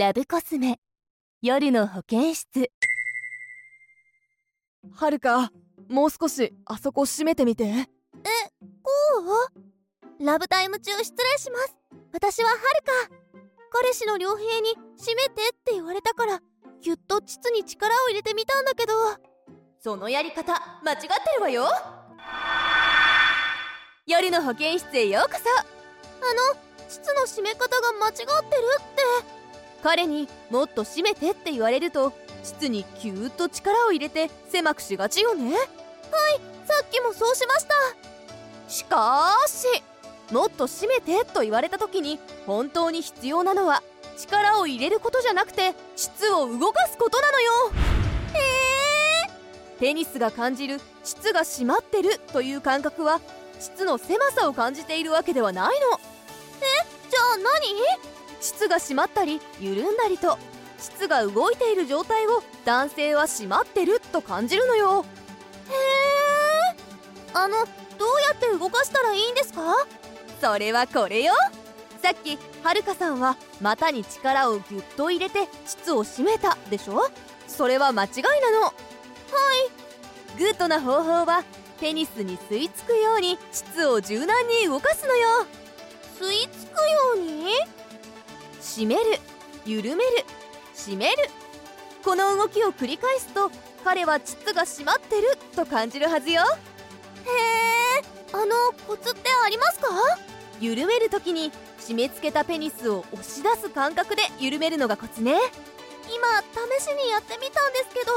ラブコスメ。夜の保健室。はるかもう少しあそこ閉めてみて。えこう？ラブタイム中失礼します。私ははるか。彼氏の良平に閉めてって言われたからぎゅっと膣に力を入れてみたんだけど。そのやり方間違ってるわよ。夜の保健室へようこそ。あの膣の締め方が間違ってる。って彼にもっと締めてって言われると膣にぎゅーっと力を入れて狭くしがちよね。はいさっきもそうしました。しかしもっと締めてと言われた時に本当に必要なのは力を入れることじゃなくて膣を動かすことなのよ。へえテニスが感じる膣が締まってるという感覚は膣の狭さを感じているわけではないの。えじゃあ何？膣が締まったり緩んだりと膣が動いている状態を男性は締まってると感じるのよ。へえあのどうやって動かしたらいいんですか？それはこれよ。さっきはるかさんは股に力をぎゅっと入れて膣を締めたでしょ？それは間違いなの。はい。グッドな方法はテニスに吸い付くように膣を柔軟に動かすのよ。吸い付くように？締める緩める締める。この動きを繰り返すと彼は膣が締まってると感じるはずよ。へえあのコツってありますか？緩める時に締め付けたペニスを押し出す感覚で緩めるのがコツね。今試しにやってみたんですけど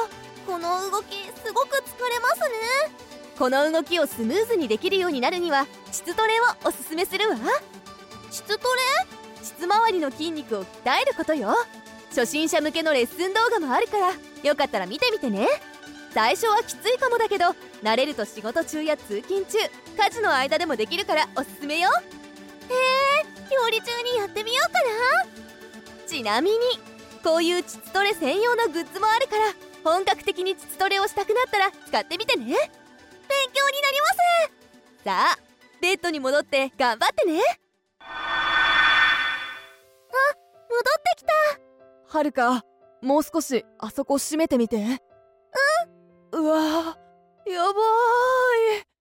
この動きすごく疲れますね。この動きをスムーズにできるようになるには膣トレをおすすめするわ。膣トレ？膣周りの筋肉を鍛えることよ。初心者向けのレッスン動画もあるからよかったら見てみてね。最初はきついかもだけど慣れると仕事中や通勤中家事の間でもできるからおすすめよ。へえ料理中にやってみようかな。ちなみにこういう膣トレ専用のグッズもあるから本格的に膣トレをしたくなったら使ってみてね。勉強になります。さあベッドに戻って頑張ってね。はるかもう少しあそこ閉めてみて。うん？うわやばい。